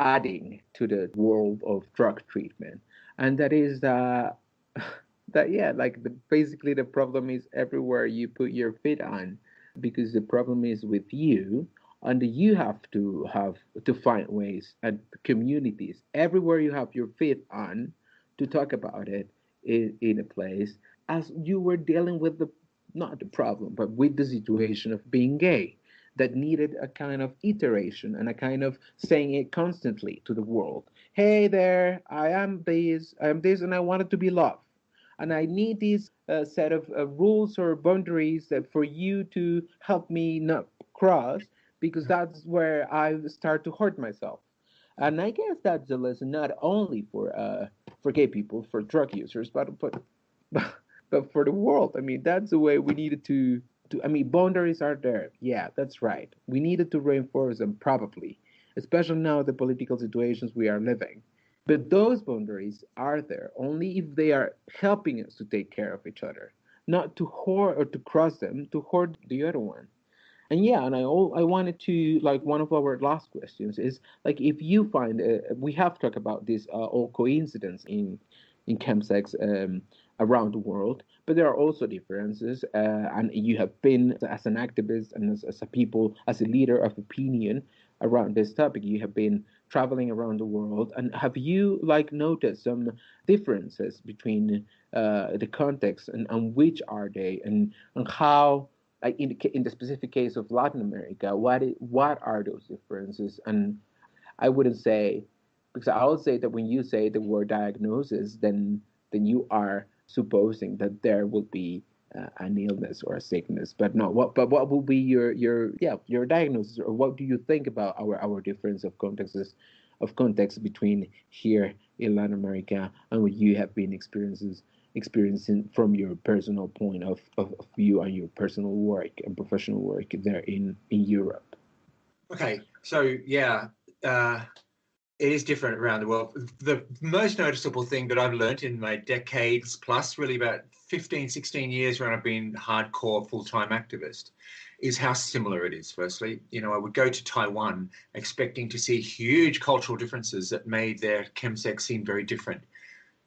adding to the world of drug treatment, and that is that that yeah like the, basically the problem is everywhere you put your feet on because the problem is with you and you have to have to find ways and communities everywhere you have your feet on to talk about it in, in a place as you were dealing with the not the problem but with the situation of being gay that needed a kind of iteration and a kind of saying it constantly to the world. Hey there i am this i am this and i wanted to be loved. And I need this uh, set of uh, rules or boundaries that for you to help me not cross because that's where I start to hurt myself. And I guess that's a lesson not only for uh, for gay people, for drug users, but but but for the world. I mean, that's the way we needed to to. I mean, boundaries are there. Yeah, that's right. We needed to reinforce them probably, especially now the political situations we are living. But those boundaries are there only if they are helping us to take care of each other, not to hoard or to cross them, to hoard the other one. And yeah, and I all I wanted to like one of our last questions is like if you find uh, we have talked about this uh, all coincidence in in chemsex um, around the world, but there are also differences. Uh, and you have been as an activist and as, as a people, as a leader of opinion around this topic, you have been traveling around the world, and have you like noticed some differences between uh, the context and, and which are they, and and how? In the, in the specific case of Latin America, what is, what are those differences? And I wouldn't say because I would say that when you say the word diagnosis, then then you are supposing that there will be uh, an illness or a sickness. But no, what but what will be your your yeah your diagnosis or what do you think about our our difference of contexts of context between here in Latin America and what you have been experiences experiencing from your personal point of, of, view and your personal work and professional work there in in Europe. Okay, so yeah, uh, it is different around the world. The most noticeable thing that I've learned in my decades plus, really about 15, 16 years when I've been hardcore full time activist, is how similar it is. Firstly, you know, I would go to Taiwan expecting to see huge cultural differences that made their chemsex seem very different.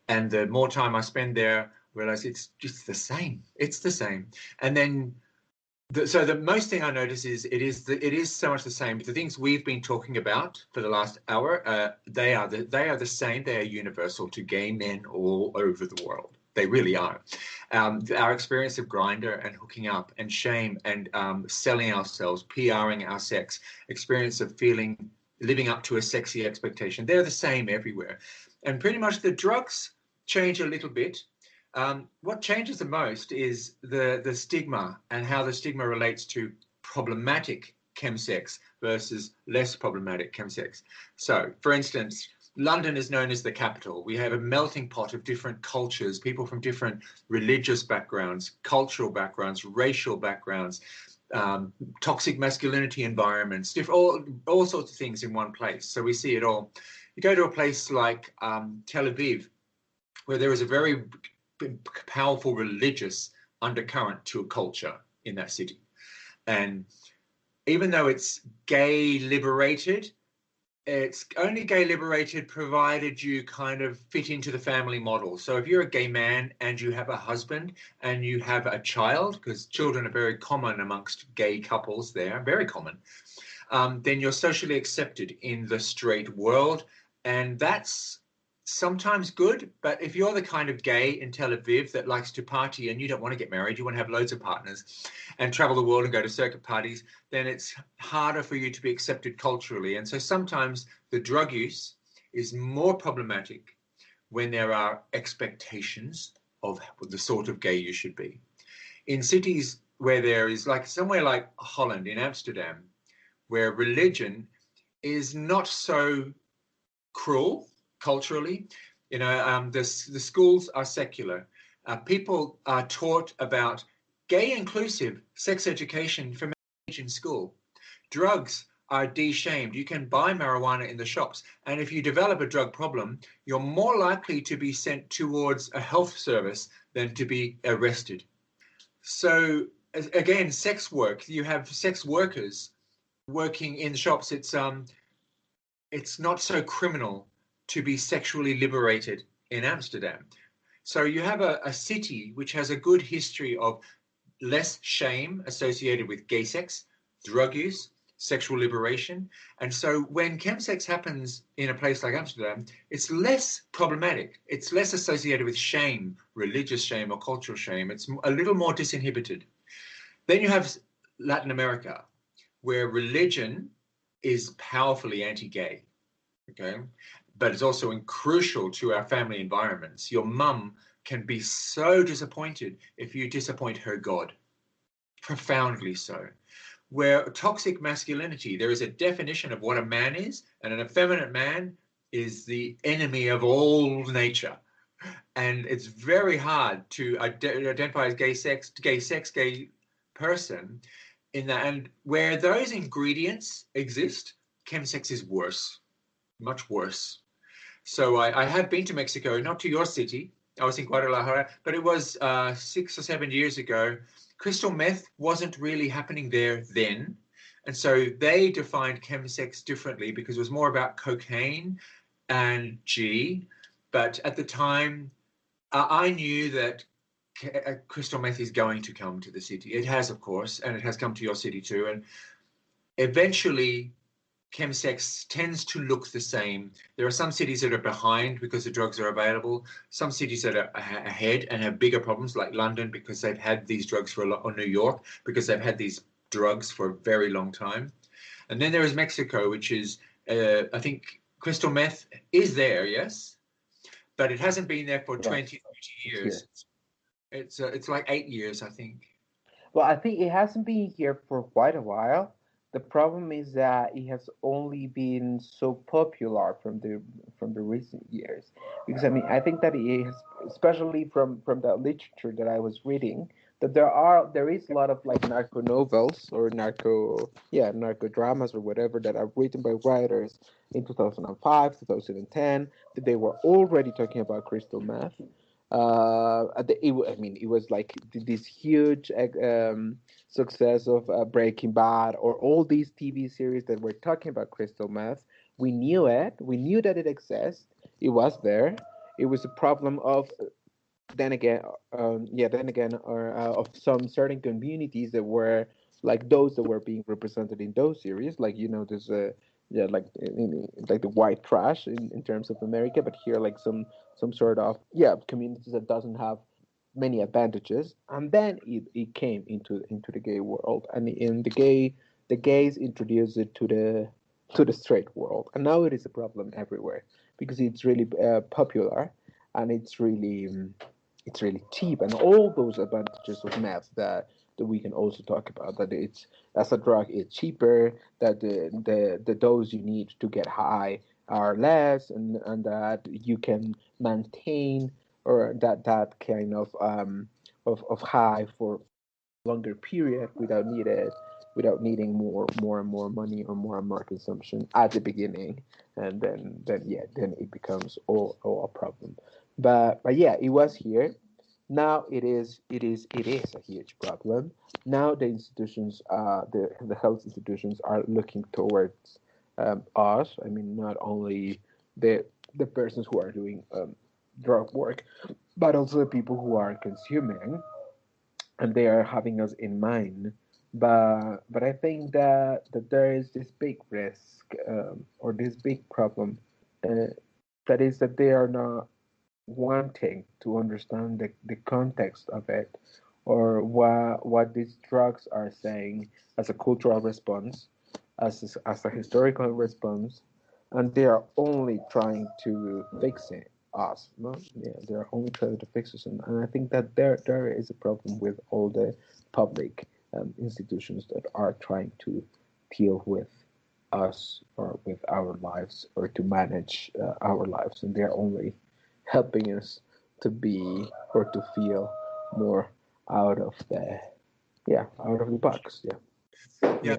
And the more time I spend there, realize it's just the same. It's the same. And then the, so the most thing I notice is it is the, it is so much the same. The things we've been talking about for the last hour, uh, they are the, they are the same. They are universal to gay men all over the world. They really are. Um, our experience of Grindr and hooking up and shame and um, selling ourselves, PRing our sex, experience of feeling living up to a sexy expectation. They're the same everywhere, and pretty much the drugs change a little bit um, what changes the most is the, the stigma and how the stigma relates to problematic chemsex versus less problematic chemsex. So, for instance, London is known as the capital. We have a melting pot of different cultures, people from different religious backgrounds, cultural backgrounds, racial backgrounds, um, toxic masculinity environments, all, all sorts of things in one place. So we see it all. You go to a place like um, Tel Aviv, where there is a very powerful religious undercurrent to a culture in that city. And even though it's gay liberated, it's only gay liberated provided you kind of fit into the family model. So if you're a gay man and you have a husband and you have a child, because children are very common amongst gay couples there, very common, um, then you're socially accepted in the straight world. And that's sometimes good, but if you're the kind of gay in Tel Aviv that likes to party and you don't want to get married, you want to have loads of partners and travel the world and go to circuit parties, then it's harder for you to be accepted culturally. And so sometimes the drug use is more problematic when there are expectations of the sort of gay you should be. In cities where there is like somewhere like Holland in Amsterdam, where religion is not so cruel culturally. You know, um, the, the schools are secular. Uh, people are taught about gay inclusive sex education from age in school. Drugs are de-shamed. You can buy marijuana in the shops. And if you develop a drug problem, you're more likely to be sent towards a health service than to be arrested. So again, sex work, you have sex workers working in shops. It's um it's not so criminal to be sexually liberated in Amsterdam. So you have a, a city which has a good history of less shame associated with gay sex, drug use, sexual liberation. And so when chemsex happens in a place like Amsterdam, it's less problematic. It's less associated with shame, religious shame or cultural shame. It's a little more disinhibited. Then you have Latin America, where religion is powerfully anti-gay. Okay but it's also crucial to our family environments. Your mum can be so disappointed if you disappoint her God, profoundly so. Where toxic masculinity, there is a definition of what a man is, and an effeminate man is the enemy of all nature. And it's very hard to identify as gay sex, gay sex, gay person in that. And where those ingredients exist, chemsex is worse, much worse. So I, I, have been to Mexico, not to your city. I was in Guadalajara, but it was uh, six or seven years ago. Crystal meth wasn't really happening there then. And so they defined chemsex differently because it was more about cocaine and G. But at the time, uh, I knew that uh, crystal meth is going to come to the city. It has, of course, and it has come to your city too. And eventually, chemsex tends to look the same. There are some cities that are behind because the drugs are available. Some cities that are ahead and have bigger problems, like London, because they've had these drugs for a lot, or New York, because they've had these drugs for a very long time. And then there is Mexico, which is, uh, I think, crystal meth is there, yes, but it hasn't been there for right. 20, 30 years. It's uh, it's like eight years, I think. Well, I think it hasn't been here for quite a while. The problem is that it has only been so popular from the from the recent years. Because I mean, I think that it has, especially from from the literature that I was reading, that there are there is a lot of like narco novels or narco yeah narco dramas or whatever that are written by writers in 2005 2010 that they were already talking about crystal meth uh it, i mean it was like this huge um success of uh, breaking bad or all these tv series that were talking about crystal meth. We knew it. We knew that it exists. It was there. It was a problem of then again, um, yeah, then again, or uh, of some certain communities that were like those that were being represented in those series, like you know, there's a yeah, like like the white trash in, in terms of America, but here like some some sort of yeah communities that doesn't have many advantages, and then it, it came into into the gay world, and in the gay the gays introduced it to the to the straight world, and now it is a problem everywhere because it's really uh, popular and it's really um, it's really cheap. And all those advantages of meth that that we can also talk about that it's as a drug it's cheaper that the the, the dose you need to get high are less and and that you can maintain or that that kind of um of, of high for longer period without needed without needing more more and more money or more and more consumption at the beginning and then then yeah then it becomes all, all a problem but but yeah, it was here. Now it is it is it is a huge problem. Now the institutions, uh, the the health institutions are looking towards um, us. I mean, not only the the persons who are doing um, drug work, but also the people who are consuming, and they are having us in mind. But but I think that that there is this big risk um, or this big problem uh, that is that they are not wanting to understand the, the context of it or what what these drugs are saying as a cultural response, as a, as a historical response, and they are only trying to fix it us. No? Yeah, they are only trying to fix us, and, and I think that there there is a problem with all the public um, institutions that are trying to deal with us or with our lives or to manage uh, our lives, and they're only helping us to be or to feel more out of the yeah out of the box yeah. Yeah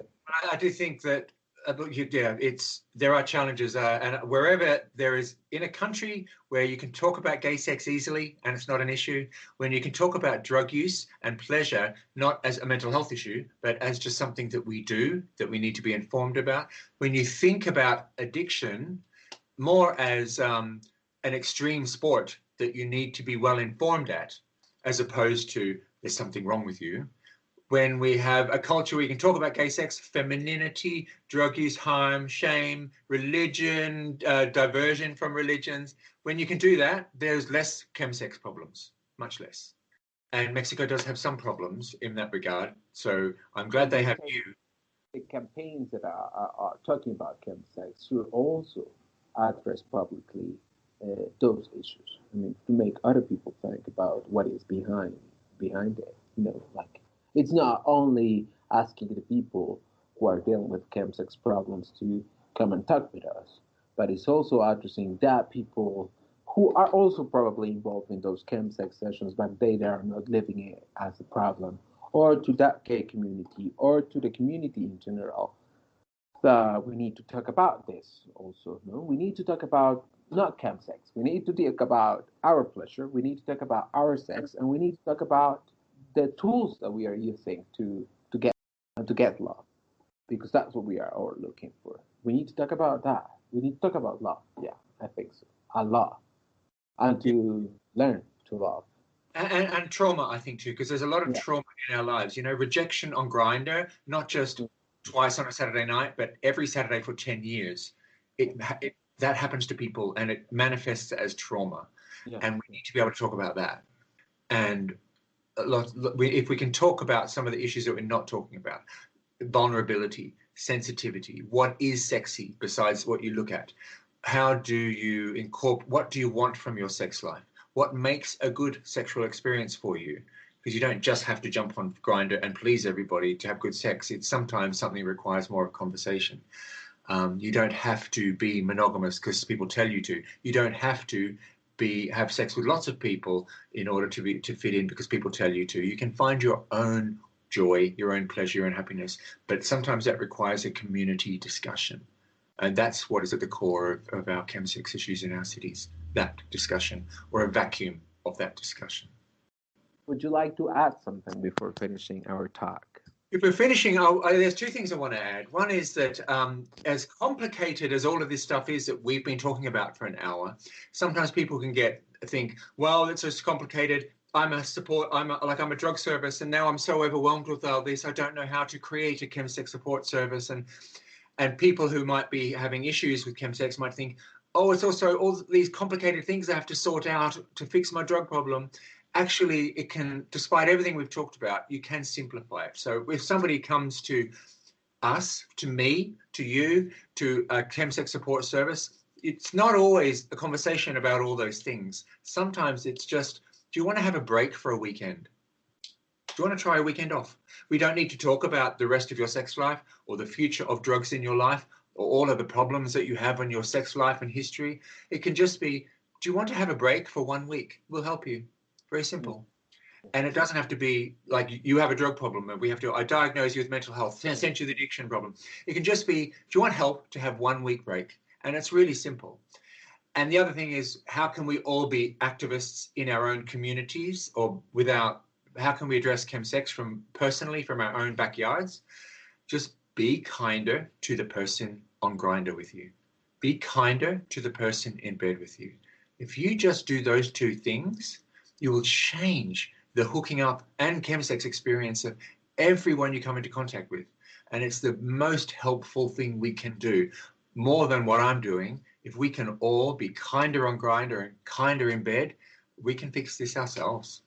i, do think that uh, yeah it's there are challenges uh, and wherever there is in a country where you can talk about gay sex easily and it's not an issue when you can talk about drug use and pleasure not as a mental health issue but as just something that we do that we need to be informed about when you think about addiction more as um, an extreme sport that you need to be well informed at, as opposed to there's something wrong with you. When we have a culture where you can talk about gay sex, femininity, drug use, harm, shame, religion, uh, diversion from religions, when you can do that, there's less chemsex problems, much less. And Mexico does have some problems in that regard. So I'm glad they have you. The campaigns that are, are, are talking about chemsex should also address publicly uh, those issues. I mean, to make other people think about what is behind behind it. You know, like it's not only asking the people who are dealing with chemsex problems to come and talk with us, but it's also addressing that people who are also probably involved in those chemsex sessions, but they they are not living it as a problem, or to that gay community, or to the community in general. Uh, we need to talk about this also. No, we need to talk about not chemsex. We need to talk about our pleasure. We need to talk about our sex, and we need to talk about the tools that we are using to to get to get love, because that's what we are all looking for. We need to talk about that. We need to talk about love. Yeah, I think so. A lot, and to learn to love. And, and, and trauma, I think too, because there's a lot of yeah. trauma in our lives. You know, rejection on Grindr, not just mm-hmm. twice on a Saturday night, but every Saturday for 10 years, it, it that happens to people and it manifests as trauma. Yeah. And we need to be able to talk about that. And lot, if we can talk about some of the issues that we're not talking about, vulnerability, sensitivity, what is sexy besides what you look at? How do you incorporate, what do you want from your sex life? What makes a good sexual experience for you? Because you don't just have to jump on Grindr and please everybody to have good sex. It's sometimes something requires more of conversation. Um, you don't have to be monogamous because people tell you to. You don't have to be have sex with lots of people in order to be to fit in because people tell you to. You can find your own joy, your own pleasure and happiness, but sometimes that requires a community discussion. And that's what is at the core of, of our chemsex issues in our cities, that discussion, or a vacuum of that discussion. Would you like to add something before finishing our talk? If we're finishing, oh, oh, there's two things I want to add. One is that um, as complicated as all of this stuff is that we've been talking about for an hour, sometimes people can get think, well, it's just complicated. I'm a support. I'm a, like I'm a drug service, and now I'm so overwhelmed with all this. I don't know how to create a chemsex support service, and and people who might be having issues with chemsex might think, oh, it's also all these complicated things I have to sort out to fix my drug problem actually it can despite everything we've talked about you can simplify it. So if somebody comes to us to me to you to a chemsex support service it's not always a conversation about all those things. Sometimes it's just do you want to have a break for a weekend? Do you want to try a weekend off? We don't need to talk about the rest of your sex life or the future of drugs in your life or all of the problems that you have in your sex life and history. It can just be do you want to have a break for one week? We'll help you very simple. Mm. And it doesn't have to be like you have a drug problem and we have to, I diagnose you with mental health, send you the addiction problem. It can just be, do you want help to have one week break? And it's really simple. And the other thing is, how can we all be activists in our own communities or without, how can we address chemsex from personally from our own backyards? Just be kinder to the person on Grindr with you. Be kinder to the person in bed with you. If you just do those two things, you will change the hooking up and chemsex experience of everyone you come into contact with. And it's the most helpful thing we can do, more than what I'm doing. If we can all be kinder on Grindr and kinder in bed, we can fix this ourselves.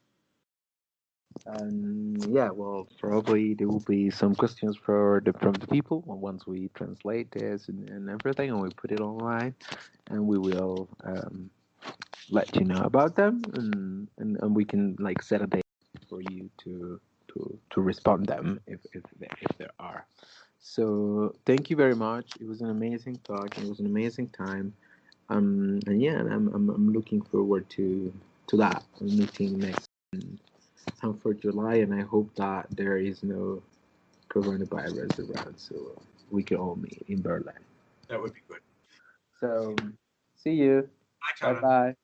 Um, yeah, well, probably there will be some questions for the from the people once we translate this and, and everything, and we put it online, and we will um, let you know about them, and, and, and we can like set a date for you to to to respond them if if there, if there are. So thank you very much. It was an amazing talk. It was an amazing time. Um, and yeah, I'm, I'm I'm looking forward to to that meeting next time for July, and I hope that there is no coronavirus around, so we can all meet in Berlin. That would be good. So see you. Bye, Bye.